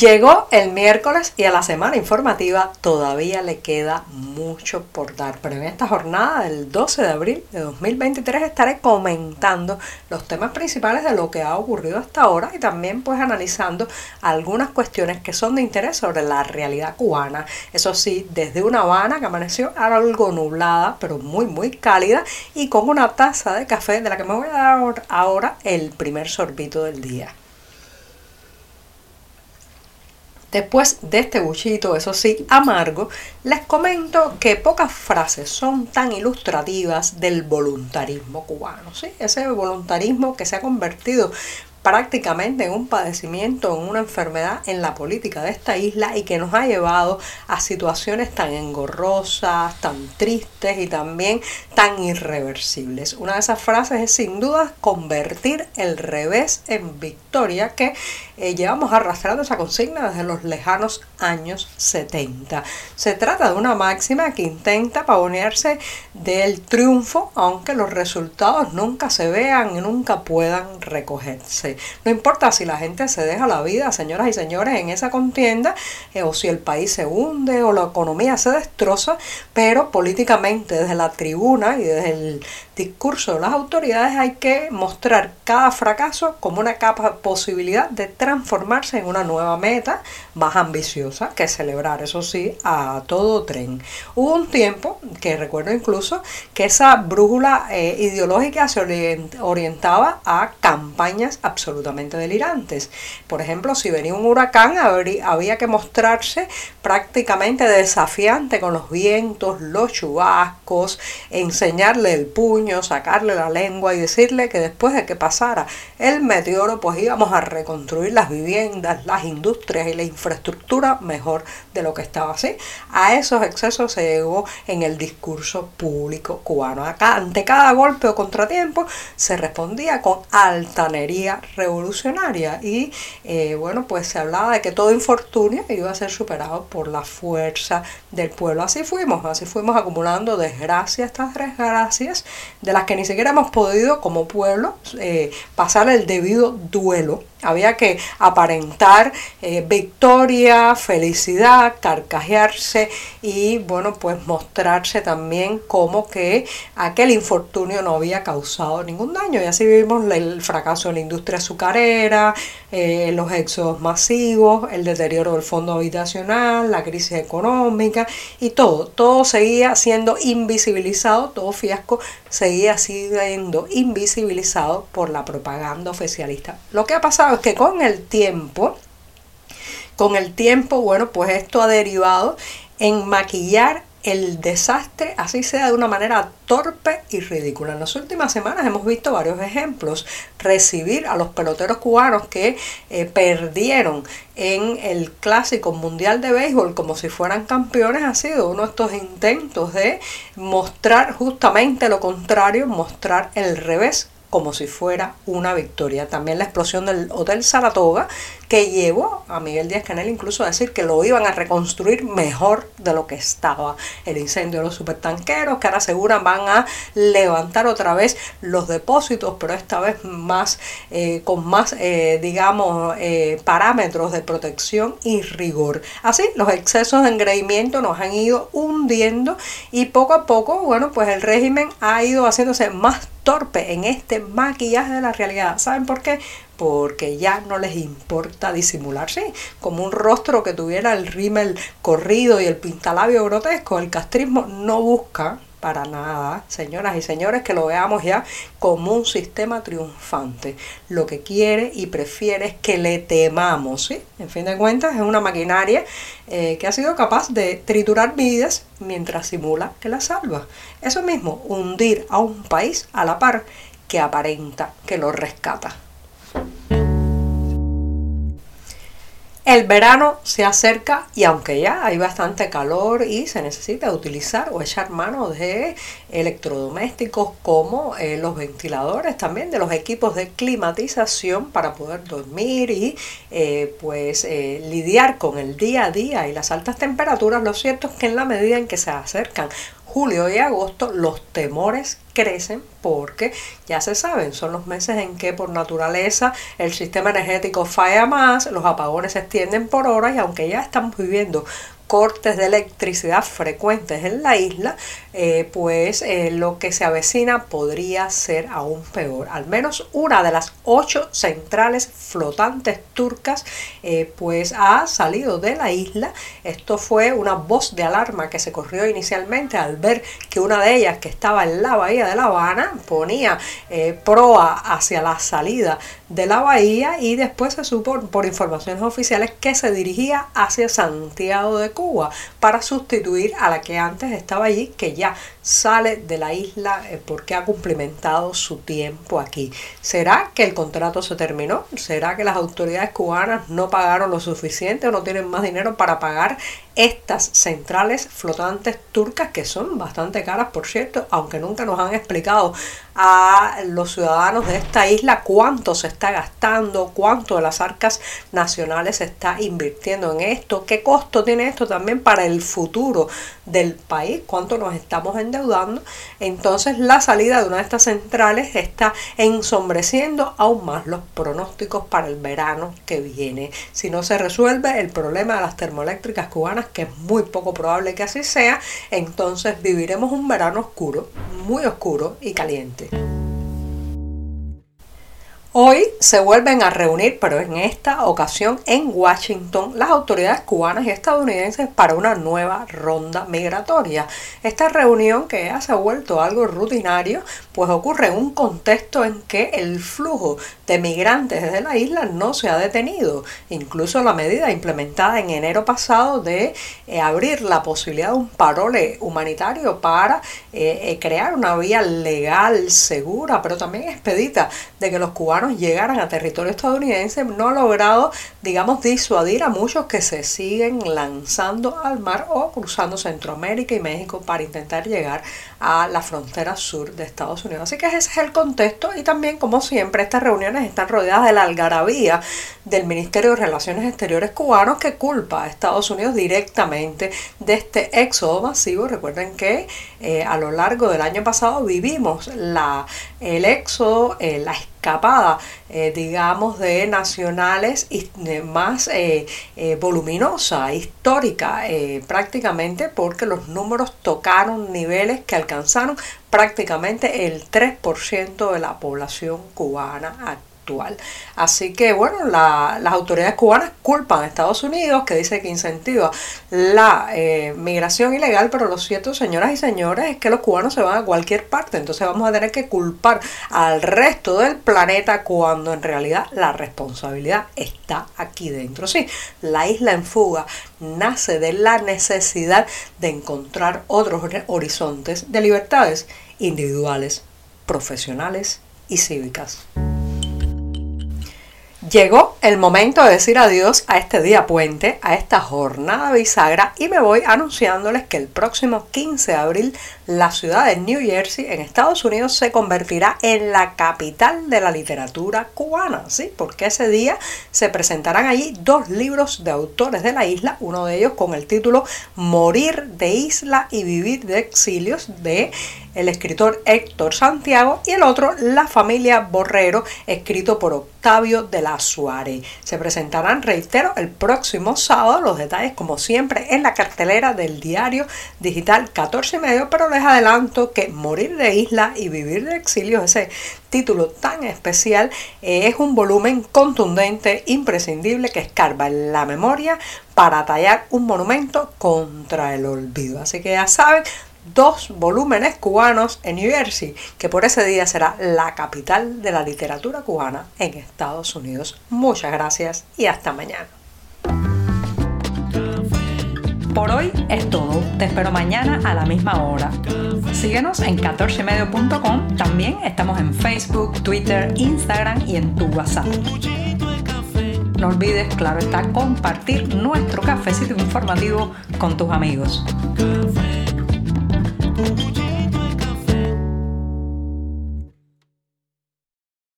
Llegó el miércoles y a la semana informativa todavía le queda mucho por dar, pero en esta jornada del 12 de abril de 2023 estaré comentando los temas principales de lo que ha ocurrido hasta ahora y también pues analizando algunas cuestiones que son de interés sobre la realidad cubana. Eso sí, desde una Habana que amaneció algo nublada, pero muy muy cálida y con una taza de café de la que me voy a dar ahora el primer sorbito del día. Después de este buchito, eso sí, amargo, les comento que pocas frases son tan ilustrativas del voluntarismo cubano, ¿sí? Ese voluntarismo que se ha convertido prácticamente en un padecimiento, en una enfermedad en la política de esta isla y que nos ha llevado a situaciones tan engorrosas, tan tristes y también tan irreversibles. Una de esas frases es sin duda convertir el revés en victoria que eh, llevamos arrastrando esa consigna desde los lejanos años 70. Se trata de una máxima que intenta pavonearse del triunfo, aunque los resultados nunca se vean y nunca puedan recogerse. No importa si la gente se deja la vida, señoras y señores, en esa contienda, eh, o si el país se hunde o la economía se destroza, pero políticamente desde la tribuna y desde el discurso de las autoridades hay que mostrar cada fracaso como una capa posibilidad de transformarse en una nueva meta más ambiciosa que celebrar, eso sí, a todo tren. Hubo un tiempo que recuerdo incluso que esa brújula eh, ideológica se orientaba a campañas absolutamente delirantes. Por ejemplo, si venía un huracán, había que mostrarse prácticamente desafiante con los vientos, los chubascos, enseñarle el puño, sacarle la lengua y decirle que después de que pasara el meteoro, pues íbamos a reconstruir las viviendas, las industrias y la infraestructura mejor de lo que estaba así. A esos excesos se llegó en el discurso público cubano. Acá, ante cada golpe o contratiempo, se respondía con altanería revolucionaria y eh, bueno, pues se hablaba de que todo infortunio iba a ser superado por la fuerza del pueblo. Así fuimos, así fuimos acumulando desgracias tras desgracias de las que ni siquiera hemos podido como pueblo eh, pasar el debido duelo había que aparentar eh, victoria, felicidad, carcajearse y bueno, pues mostrarse también como que aquel infortunio no había causado ningún daño. Y así vimos el fracaso de la industria azucarera, eh, los éxodos masivos, el deterioro del fondo habitacional, la crisis económica y todo. Todo seguía siendo invisibilizado, todo fiasco seguía siendo invisibilizado por la propaganda oficialista. Lo que ha pasado es que con el tiempo, con el tiempo, bueno, pues esto ha derivado en maquillar el desastre, así sea de una manera torpe y ridícula. En las últimas semanas hemos visto varios ejemplos. Recibir a los peloteros cubanos que eh, perdieron en el clásico mundial de béisbol como si fueran campeones ha sido uno de estos intentos de mostrar justamente lo contrario, mostrar el revés como si fuera una victoria. También la explosión del Hotel Saratoga, que llevó a Miguel Díaz Canel incluso a decir que lo iban a reconstruir mejor de lo que estaba. El incendio de los supertanqueros, que ahora aseguran van a levantar otra vez los depósitos, pero esta vez más eh, con más, eh, digamos, eh, parámetros de protección y rigor. Así, los excesos de engreimiento nos han ido hundiendo y poco a poco, bueno, pues el régimen ha ido haciéndose más torpe en este maquillaje de la realidad. ¿Saben por qué? Porque ya no les importa disimularse. Como un rostro que tuviera el rímel corrido y el pintalabio grotesco, el castrismo no busca para nada, señoras y señores, que lo veamos ya como un sistema triunfante. Lo que quiere y prefiere es que le temamos, ¿sí? En fin de cuentas, es una maquinaria eh, que ha sido capaz de triturar vidas mientras simula que la salva. Eso mismo, hundir a un país a la par que aparenta que lo rescata. El verano se acerca y aunque ya hay bastante calor y se necesita utilizar o echar mano de electrodomésticos como eh, los ventiladores, también de los equipos de climatización para poder dormir y eh, pues eh, lidiar con el día a día y las altas temperaturas, lo cierto es que en la medida en que se acercan julio y agosto los temores crecen porque ya se saben, son los meses en que por naturaleza el sistema energético falla más, los apagones se extienden por horas y aunque ya estamos viviendo cortes de electricidad frecuentes en la isla, eh, pues eh, lo que se avecina podría ser aún peor. Al menos una de las ocho centrales flotantes turcas eh, pues ha salido de la isla. Esto fue una voz de alarma que se corrió inicialmente al ver que una de ellas que estaba en la bahía de La Habana ponía proa hacia la salida de la bahía y después se supo por informaciones oficiales que se dirigía hacia Santiago de Cuba para sustituir a la que antes estaba allí, que ya sale de la isla eh, porque ha cumplimentado su tiempo aquí. ¿Será que el contrato se terminó? ¿Será que las autoridades cubanas no pagaron lo suficiente o no tienen más dinero para pagar estas centrales flotantes turcas que son bastante caras, por cierto, aunque nunca nos han explicado a los ciudadanos de esta isla cuánto se está gastando, cuánto de las arcas nacionales se está invirtiendo en esto, qué costo tiene esto también para el futuro del país, cuánto nos estamos endeudando. Entonces la salida de una de estas centrales está ensombreciendo aún más los pronósticos para el verano que viene. Si no se resuelve el problema de las termoeléctricas cubanas, que es muy poco probable que así sea, entonces viviremos un verano oscuro, muy oscuro y caliente. Hoy se vuelven a reunir, pero en esta ocasión en Washington, las autoridades cubanas y estadounidenses para una nueva ronda migratoria. Esta reunión, que ya se ha vuelto algo rutinario, pues ocurre en un contexto en que el flujo de migrantes desde la isla no se ha detenido. Incluso la medida implementada en enero pasado de eh, abrir la posibilidad de un parole humanitario para eh, eh, crear una vía legal, segura, pero también expedita de que los cubanos llegaran a territorio estadounidense no ha logrado, digamos, disuadir a muchos que se siguen lanzando al mar o cruzando Centroamérica y México para intentar llegar a la frontera sur de Estados Unidos. Así que ese es el contexto y también, como siempre, estas reuniones están rodeadas de la algarabía del Ministerio de Relaciones Exteriores cubano que culpa a Estados Unidos directamente de este éxodo masivo. Recuerden que eh, a lo largo del año pasado vivimos la, el éxodo, eh, la escapada, eh, digamos, de nacionales más eh, eh, voluminosa, histórica, prácticamente porque los números tocaron niveles que alcanzaron prácticamente el 3% de la población cubana actual. Así que bueno, las autoridades cubanas culpan a Estados Unidos, que dice que incentiva la eh, migración ilegal, pero lo cierto, señoras y señores, es que los cubanos se van a cualquier parte, entonces vamos a tener que culpar al resto del planeta cuando en realidad la responsabilidad está aquí dentro. Sí, la isla en fuga nace de la necesidad de encontrar otros horizontes de libertades individuales, profesionales y cívicas. Llegó el momento de decir adiós a este día puente, a esta jornada bisagra y me voy anunciándoles que el próximo 15 de abril la ciudad de New Jersey en Estados Unidos se convertirá en la capital de la literatura cubana, ¿sí? Porque ese día se presentarán allí dos libros de autores de la isla, uno de ellos con el título Morir de isla y vivir de exilios de el escritor Héctor Santiago y el otro La familia Borrero, escrito por De la Suárez. Se presentarán, reitero, el próximo sábado, los detalles como siempre en la cartelera del diario digital 14 y medio, pero les adelanto que Morir de isla y vivir de exilio, ese título tan especial, eh, es un volumen contundente, imprescindible, que escarba en la memoria para tallar un monumento contra el olvido. Así que ya saben, dos volúmenes cubanos en New Jersey, que por ese día será la capital de la literatura cubana en Estados Unidos. Muchas gracias y hasta mañana. Por hoy es todo. Te espero mañana a la misma hora. Síguenos en 14medio.com. También estamos en Facebook, Twitter, Instagram y en tu WhatsApp. no olvides, claro está, compartir nuestro cafecito informativo con tus amigos.